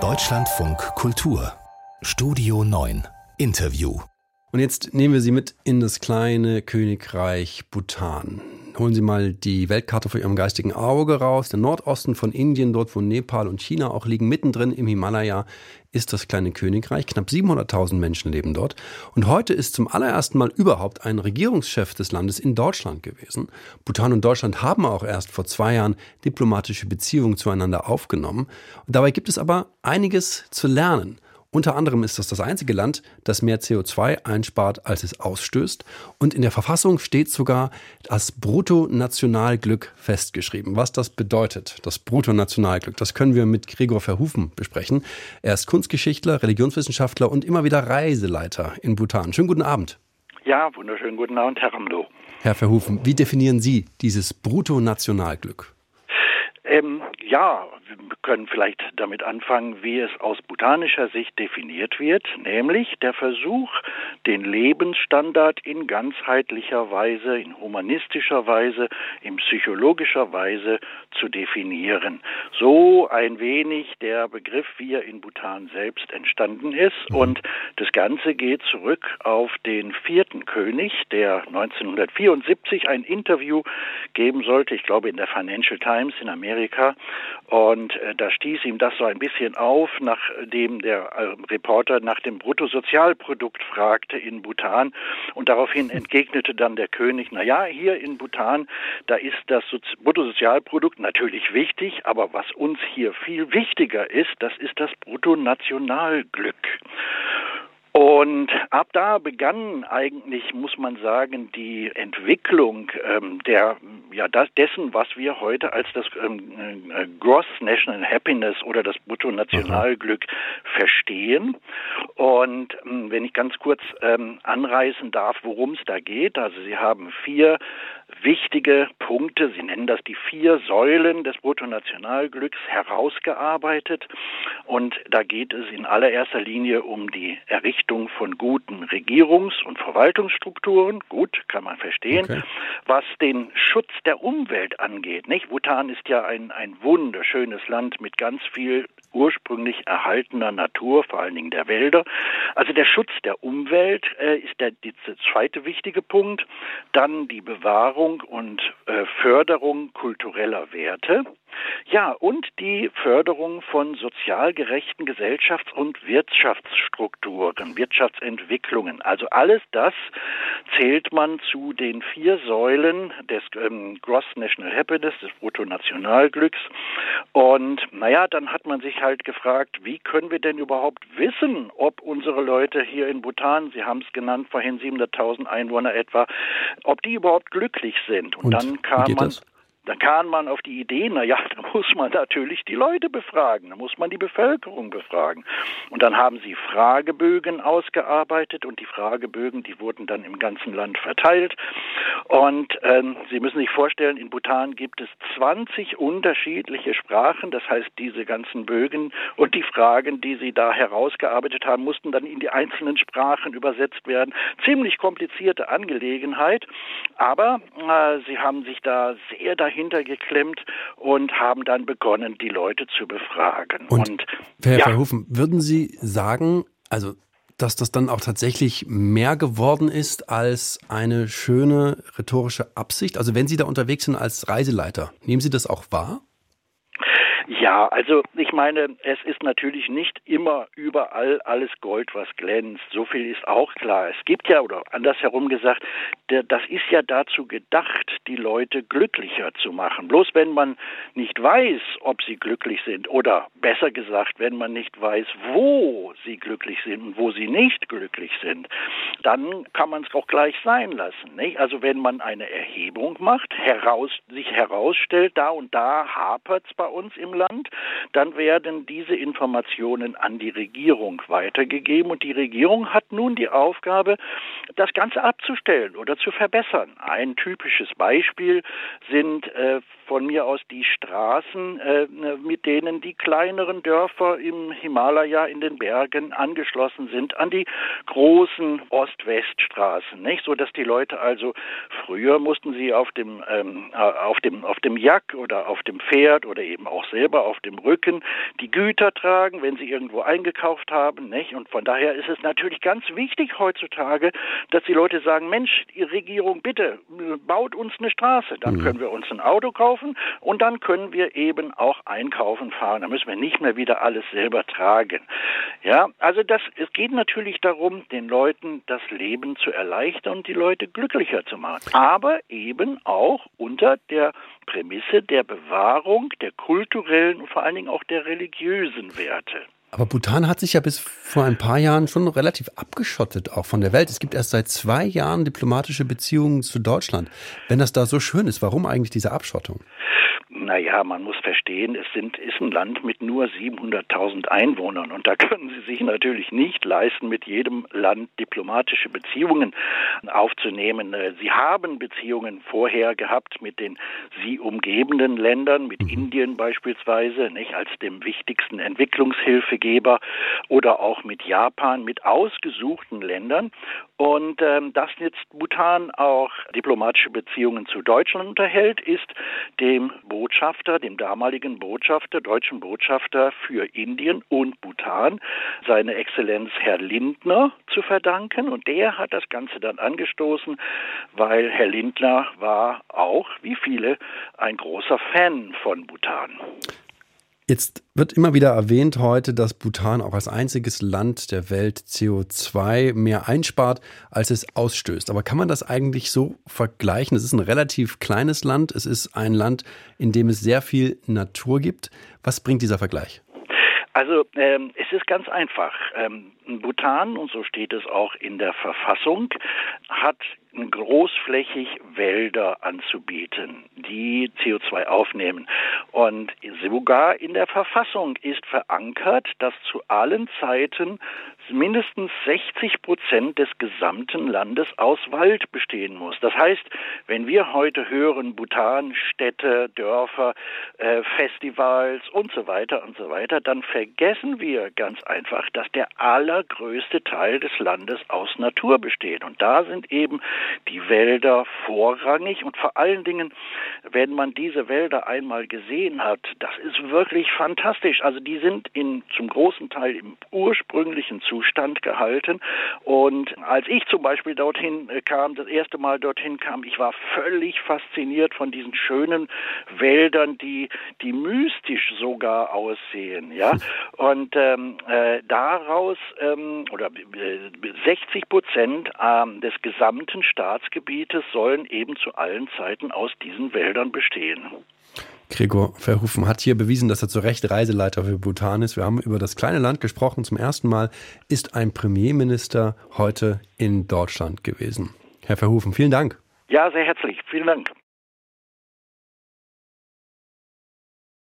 Deutschlandfunk Kultur. Studio 9 Interview. Und jetzt nehmen wir Sie mit in das kleine Königreich Bhutan. Holen Sie mal die Weltkarte vor Ihrem geistigen Auge raus. Der Nordosten von Indien, dort wo Nepal und China auch liegen, mittendrin im Himalaya, ist das kleine Königreich. Knapp 700.000 Menschen leben dort. Und heute ist zum allerersten Mal überhaupt ein Regierungschef des Landes in Deutschland gewesen. Bhutan und Deutschland haben auch erst vor zwei Jahren diplomatische Beziehungen zueinander aufgenommen. Und dabei gibt es aber einiges zu lernen. Unter anderem ist das das einzige Land, das mehr CO2 einspart, als es ausstößt. Und in der Verfassung steht sogar das Bruttonationalglück festgeschrieben. Was das bedeutet, das Bruttonationalglück, das können wir mit Gregor Verhufen besprechen. Er ist Kunstgeschichtler, Religionswissenschaftler und immer wieder Reiseleiter in Bhutan. Schönen guten Abend. Ja, wunderschönen guten Abend, Herr Ramlo. Herr Verhufen, wie definieren Sie dieses Bruttonationalglück? Ähm, ja, wir können vielleicht damit anfangen, wie es aus botanischer Sicht definiert wird, nämlich der Versuch, den Lebensstandard in ganzheitlicher Weise, in humanistischer Weise, in psychologischer Weise zu definieren. So ein wenig der Begriff, wie er in Bhutan selbst entstanden ist. Mhm. Und das Ganze geht zurück auf den vierten König, der 1974 ein Interview geben sollte, ich glaube in der Financial Times in Amerika. Und äh, da stieß ihm das so ein bisschen auf, nachdem der äh, Reporter nach dem Bruttosozialprodukt fragte in Bhutan. Und daraufhin entgegnete dann der König, na ja, hier in Bhutan, da ist das Sozi Bruttosozialprodukt natürlich wichtig, aber was uns hier viel wichtiger ist, das ist das Bruttonationalglück. Und ab da begann eigentlich, muss man sagen, die Entwicklung ähm, der, ja, das, dessen, was wir heute als das ähm, äh, Gross National Happiness oder das Bruttonationalglück mhm. verstehen. Und ähm, wenn ich ganz kurz ähm, anreißen darf, worum es da geht, also Sie haben vier wichtige Punkte, Sie nennen das die vier Säulen des Bruttonationalglücks, herausgearbeitet. Und da geht es in allererster Linie um die Errichtung von guten Regierungs- und Verwaltungsstrukturen. Gut, kann man verstehen. Okay. Was den Schutz der Umwelt angeht, nicht? Bhutan ist ja ein, ein wunderschönes Land mit ganz viel ursprünglich erhaltener Natur, vor allen Dingen der Wälder. Also der Schutz der Umwelt äh, ist der, der, zweite wichtige Punkt. Dann die Bewahrung und äh, Förderung kultureller Werte. Ja, und die Förderung von sozial gerechten Gesellschafts- und Wirtschaftsstrukturen, Wirtschaftsentwicklungen. Also alles das zählt man zu den vier Säulen des ähm, Gross National Happiness, des Bruttonationalglücks. Und naja, dann hat man sich halt gefragt, wie können wir denn überhaupt wissen, ob unsere Leute hier in Bhutan, Sie haben es genannt, vorhin 700.000 Einwohner etwa, ob die überhaupt glücklich sind. Und, und dann kam man. Das? Dann kam man auf die Idee, na ja, da muss man natürlich die Leute befragen, da muss man die Bevölkerung befragen. Und dann haben sie Fragebögen ausgearbeitet und die Fragebögen, die wurden dann im ganzen Land verteilt. Und ähm, Sie müssen sich vorstellen, in Bhutan gibt es 20 unterschiedliche Sprachen. Das heißt, diese ganzen Bögen und die Fragen, die Sie da herausgearbeitet haben, mussten dann in die einzelnen Sprachen übersetzt werden. Ziemlich komplizierte Angelegenheit, aber äh, Sie haben sich da sehr dahin dahinter geklemmt und haben dann begonnen, die Leute zu befragen. Und, und Herr ja. Verhoeven, würden Sie sagen, also dass das dann auch tatsächlich mehr geworden ist als eine schöne rhetorische Absicht? Also wenn Sie da unterwegs sind als Reiseleiter, nehmen Sie das auch wahr? Ja, also ich meine, es ist natürlich nicht immer überall alles Gold, was glänzt. So viel ist auch klar. Es gibt ja, oder andersherum gesagt, das ist ja dazu gedacht, die Leute glücklicher zu machen. Bloß wenn man nicht weiß, ob sie glücklich sind, oder besser gesagt, wenn man nicht weiß, wo sie glücklich sind und wo sie nicht glücklich sind, dann kann man es auch gleich sein lassen. Nicht? Also wenn man eine Erhebung macht, heraus, sich herausstellt, da und da hapert es bei uns im Land, dann werden diese Informationen an die Regierung weitergegeben und die Regierung hat nun die Aufgabe, das Ganze abzustellen oder zu verbessern. Ein typisches Beispiel sind äh, von mir aus die Straßen, äh, mit denen die kleineren Dörfer im Himalaya in den Bergen angeschlossen sind an die großen Ost-West-Straßen, nicht? So dass die Leute also früher mussten sie auf dem ähm, auf dem auf dem Jack oder auf dem Pferd oder eben auch selbst selber auf dem Rücken die Güter tragen, wenn sie irgendwo eingekauft haben. Nicht? Und von daher ist es natürlich ganz wichtig heutzutage, dass die Leute sagen, Mensch, die Regierung, bitte baut uns eine Straße. Dann mhm. können wir uns ein Auto kaufen und dann können wir eben auch einkaufen fahren. Da müssen wir nicht mehr wieder alles selber tragen. Ja, also das, es geht natürlich darum, den Leuten das Leben zu erleichtern und die Leute glücklicher zu machen. Aber eben auch unter der Prämisse der Bewahrung der kulturellen und vor allen Dingen auch der religiösen Werte. Aber Bhutan hat sich ja bis vor ein paar Jahren schon relativ abgeschottet, auch von der Welt. Es gibt erst seit zwei Jahren diplomatische Beziehungen zu Deutschland. Wenn das da so schön ist, warum eigentlich diese Abschottung? Naja, man muss verstehen, es sind, ist ein Land mit nur 700.000 Einwohnern und da können Sie sich natürlich nicht leisten, mit jedem Land diplomatische Beziehungen aufzunehmen. Äh, Sie haben Beziehungen vorher gehabt mit den sie umgebenden Ländern, mit mhm. Indien beispielsweise, nicht als dem wichtigsten Entwicklungshilfegeber oder auch mit Japan, mit ausgesuchten Ländern. Und ähm, dass jetzt Bhutan auch diplomatische Beziehungen zu Deutschland unterhält, ist dem Botschafter, dem damaligen Botschafter, deutschen Botschafter für Indien und Bhutan, seine Exzellenz Herr Lindner zu verdanken. Und der hat das Ganze dann angestoßen, weil Herr Lindner war auch, wie viele, ein großer Fan von Bhutan. Jetzt wird immer wieder erwähnt heute, dass Bhutan auch als einziges Land der Welt CO2 mehr einspart, als es ausstößt. Aber kann man das eigentlich so vergleichen? Es ist ein relativ kleines Land. Es ist ein Land, in dem es sehr viel Natur gibt. Was bringt dieser Vergleich? Also ähm, es ist ganz einfach. Ähm, Bhutan, und so steht es auch in der Verfassung, hat großflächig Wälder anzubieten, die CO2 aufnehmen. Und sogar in der Verfassung ist verankert, dass zu allen Zeiten mindestens 60 Prozent des gesamten Landes aus Wald bestehen muss. Das heißt, wenn wir heute hören, Bhutan, Städte, Dörfer, äh, Festivals und so weiter und so weiter, dann vergessen wir ganz einfach, dass der allergrößte Teil des Landes aus Natur besteht. Und da sind eben die Wälder vorrangig und vor allen Dingen, wenn man diese Wälder einmal gesehen hat, das ist wirklich fantastisch. Also die sind in, zum großen Teil im ursprünglichen Zustand gehalten. Und als ich zum Beispiel dorthin äh, kam, das erste Mal dorthin kam, ich war völlig fasziniert von diesen schönen Wäldern, die, die mystisch sogar aussehen. Ja? Und ähm, äh, daraus ähm, oder äh, 60 Prozent äh, des gesamten Staatsgebietes sollen eben zu allen Zeiten aus diesen Wäldern bestehen. Gregor Verhufen hat hier bewiesen, dass er zu Recht Reiseleiter für Bhutan ist. Wir haben über das kleine Land gesprochen. Zum ersten Mal ist ein Premierminister heute in Deutschland gewesen. Herr Verhufen, vielen Dank. Ja, sehr herzlich. Vielen Dank.